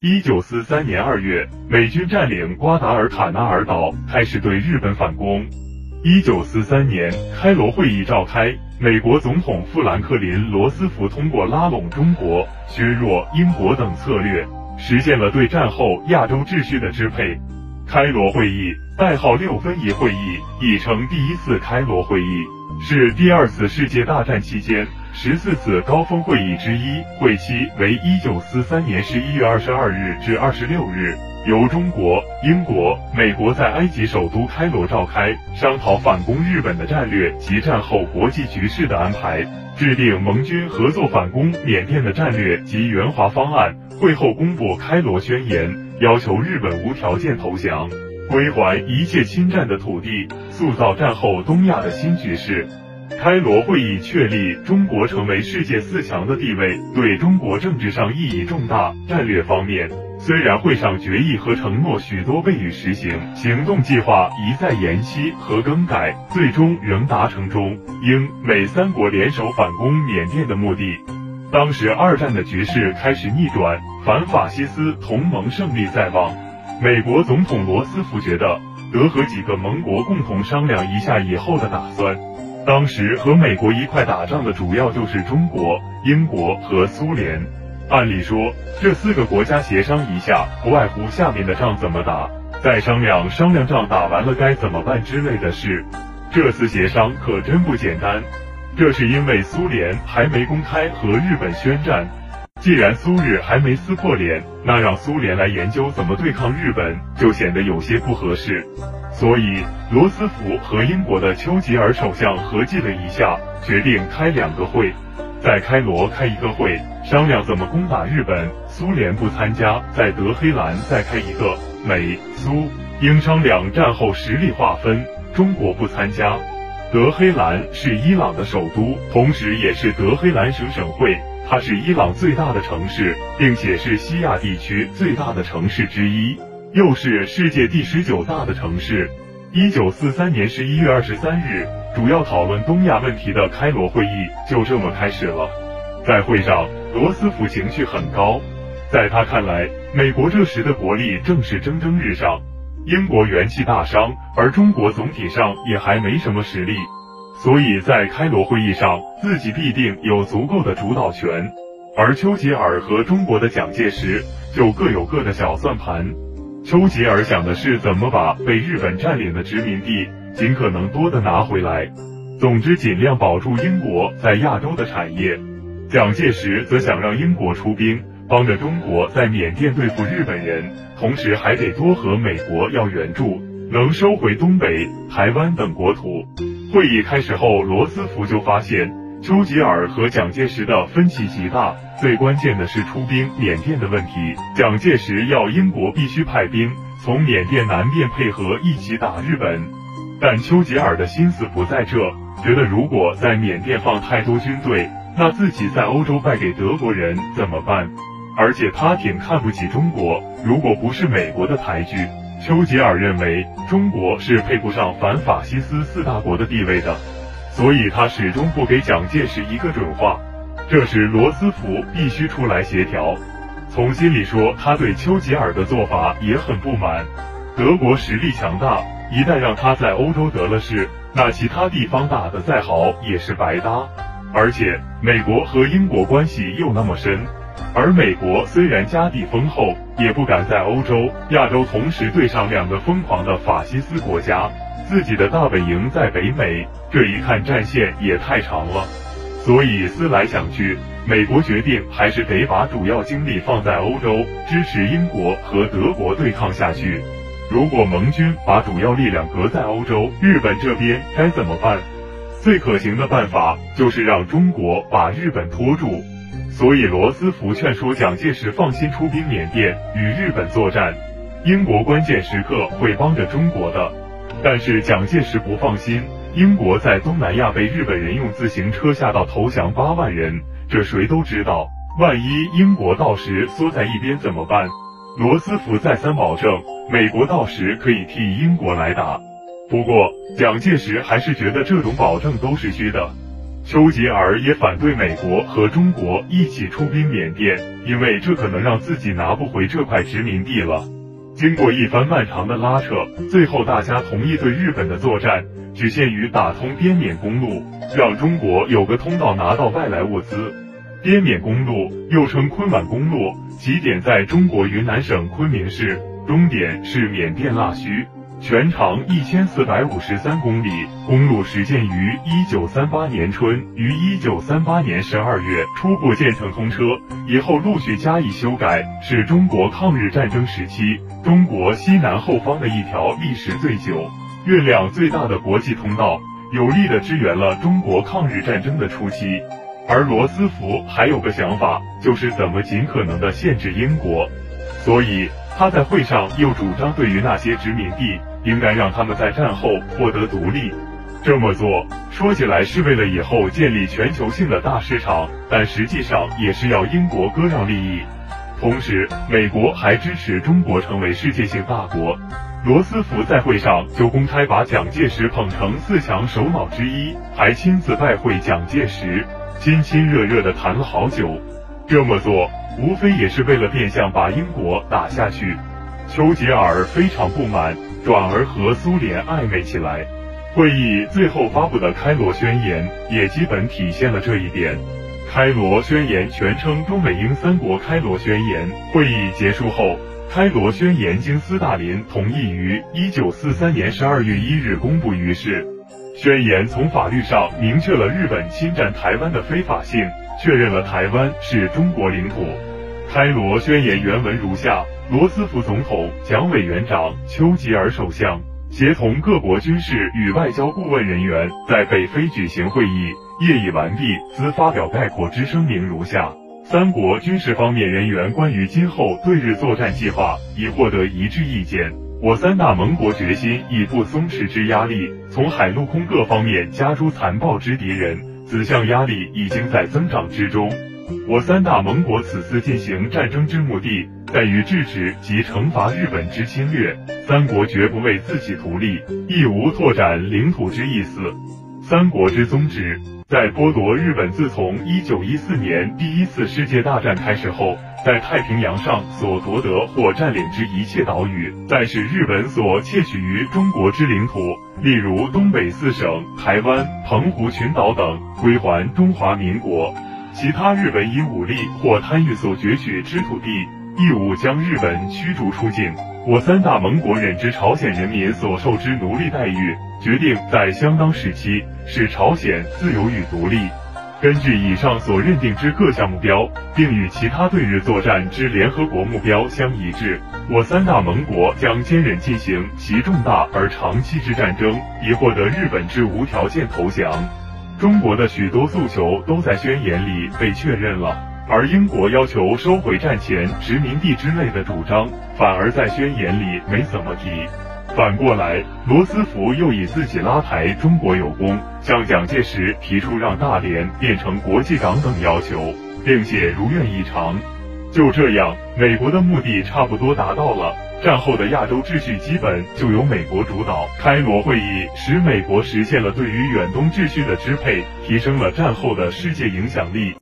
一九四三年二月，美军占领瓜达尔卡纳尔岛，开始对日本反攻。一九四三年，开罗会议召开，美国总统富兰克林·罗斯福通过拉拢中国、削弱英国等策略，实现了对战后亚洲秩序的支配。开罗会议代号六分仪会议，亦称第一次开罗会议，是第二次世界大战期间。十四次高峰会议之一，会期为一九四三年十一月二十二日至二十六日，由中国、英国、美国在埃及首都开罗召开，商讨反攻日本的战略及战后国际局势的安排，制定盟军合作反攻缅甸的战略及援华方案。会后公布开罗宣言，要求日本无条件投降，归还一切侵占的土地，塑造战后东亚的新局势。开罗会议确立中国成为世界四强的地位，对中国政治上意义重大。战略方面，虽然会上决议和承诺许多未予实行，行动计划一再延期和更改，最终仍达成中英美三国联手反攻缅甸的目的。当时二战的局势开始逆转，反法西斯同盟胜利在望。美国总统罗斯福觉得得和几个盟国共同商量一下以后的打算。当时和美国一块打仗的主要就是中国、英国和苏联。按理说，这四个国家协商一下，不外乎下面的仗怎么打，再商量商量仗打完了该怎么办之类的事。这次协商可真不简单。这是因为苏联还没公开和日本宣战。既然苏日还没撕破脸，那让苏联来研究怎么对抗日本，就显得有些不合适。所以，罗斯福和英国的丘吉尔首相合计了一下，决定开两个会，在开罗开一个会，商量怎么攻打日本，苏联不参加；在德黑兰再开一个，美苏英商量战后实力划分，中国不参加。德黑兰是伊朗的首都，同时也是德黑兰省省会。它是伊朗最大的城市，并且是西亚地区最大的城市之一，又是世界第十九大的城市。一九四三年十一月二十三日，主要讨论东亚问题的开罗会议就这么开始了。在会上，罗斯福情绪很高，在他看来，美国这时的国力正是蒸蒸日上，英国元气大伤，而中国总体上也还没什么实力。所以在开罗会议上，自己必定有足够的主导权，而丘吉尔和中国的蒋介石就各有各的小算盘。丘吉尔想的是怎么把被日本占领的殖民地尽可能多的拿回来，总之尽量保住英国在亚洲的产业。蒋介石则想让英国出兵帮着中国在缅甸对付日本人，同时还得多和美国要援助，能收回东北、台湾等国土。会议开始后，罗斯福就发现丘吉尔和蒋介石的分歧极大，最关键的是出兵缅甸的问题。蒋介石要英国必须派兵从缅甸南边配合一起打日本，但丘吉尔的心思不在这，觉得如果在缅甸放太多军队，那自己在欧洲败给德国人怎么办？而且他挺看不起中国，如果不是美国的抬举。丘吉尔认为中国是配不上反法西斯四大国的地位的，所以他始终不给蒋介石一个准话。这时罗斯福必须出来协调。从心里说，他对丘吉尔的做法也很不满。德国实力强大，一旦让他在欧洲得了势，那其他地方打得再好也是白搭。而且美国和英国关系又那么深。而美国虽然家底丰厚，也不敢在欧洲、亚洲同时对上两个疯狂的法西斯国家。自己的大本营在北美，这一看战线也太长了。所以思来想去，美国决定还是得把主要精力放在欧洲，支持英国和德国对抗下去。如果盟军把主要力量搁在欧洲，日本这边该怎么办？最可行的办法就是让中国把日本拖住。所以，罗斯福劝说蒋介石放心出兵缅甸与日本作战，英国关键时刻会帮着中国的。但是蒋介石不放心，英国在东南亚被日本人用自行车吓到投降八万人，这谁都知道。万一英国到时缩在一边怎么办？罗斯福再三保证，美国到时可以替英国来打。不过，蒋介石还是觉得这种保证都是虚的。丘吉尔也反对美国和中国一起出兵缅甸，因为这可能让自己拿不回这块殖民地了。经过一番漫长的拉扯，最后大家同意对日本的作战只限于打通滇缅公路，让中国有个通道拿到外来物资。滇缅公路又称昆皖公路，起点在中国云南省昆明市，终点是缅甸腊戌。全长一千四百五十三公里，公路始建于一九三八年春，于一九三八年十二月初步建成通车，以后陆续加以修改，是中国抗日战争时期中国西南后方的一条历时最久、运量最大的国际通道，有力的支援了中国抗日战争的初期。而罗斯福还有个想法，就是怎么尽可能的限制英国，所以他在会上又主张，对于那些殖民地。应该让他们在战后获得独立。这么做说起来是为了以后建立全球性的大市场，但实际上也是要英国割让利益。同时，美国还支持中国成为世界性大国。罗斯福在会上就公开把蒋介石捧成四强首脑之一，还亲自拜会蒋介石，亲亲热热的谈了好久。这么做无非也是为了变相把英国打下去。丘吉尔非常不满。转而和苏联暧昧起来。会议最后发布的开罗宣言也基本体现了这一点。开罗宣言全称中美英三国开罗宣言。会议结束后，开罗宣言经斯大林同意于一九四三年十二月一日公布于世。宣言从法律上明确了日本侵占台湾的非法性，确认了台湾是中国领土。开罗宣言原文如下。罗斯福总统、蒋委员长、丘吉尔首相协同各国军事与外交顾问人员在北非举行会议，业已完毕，兹发表概括之声明如下：三国军事方面人员关于今后对日作战计划已获得一致意见。我三大盟国决心以不松弛之压力，从海陆空各方面加诸残暴之敌人，此项压力已经在增长之中。我三大盟国此次进行战争之目的。在于制止及惩罚日本之侵略，三国绝不为自己图利，亦无拓展领土之意思。三国之宗旨，在剥夺日本自从一九一四年第一次世界大战开始后，在太平洋上所夺得或占领之一切岛屿，再使日本所窃取于中国之领土，例如东北四省、台湾、澎湖群岛等，归还中华民国；其他日本以武力或贪欲所攫取之土地。义务将日本驱逐出境。我三大盟国忍之朝鲜人民所受之奴隶待遇，决定在相当时期使朝鲜自由与独立。根据以上所认定之各项目标，并与其他对日作战之联合国目标相一致，我三大盟国将坚忍进行其重大而长期之战争，以获得日本之无条件投降。中国的许多诉求都在宣言里被确认了。而英国要求收回战前殖民地之类的主张，反而在宣言里没怎么提。反过来，罗斯福又以自己拉抬中国有功，向蒋介石提出让大连变成国际港等要求，并且如愿以偿。就这样，美国的目的差不多达到了。战后的亚洲秩序基本就由美国主导。开罗会议使美国实现了对于远东秩序的支配，提升了战后的世界影响力。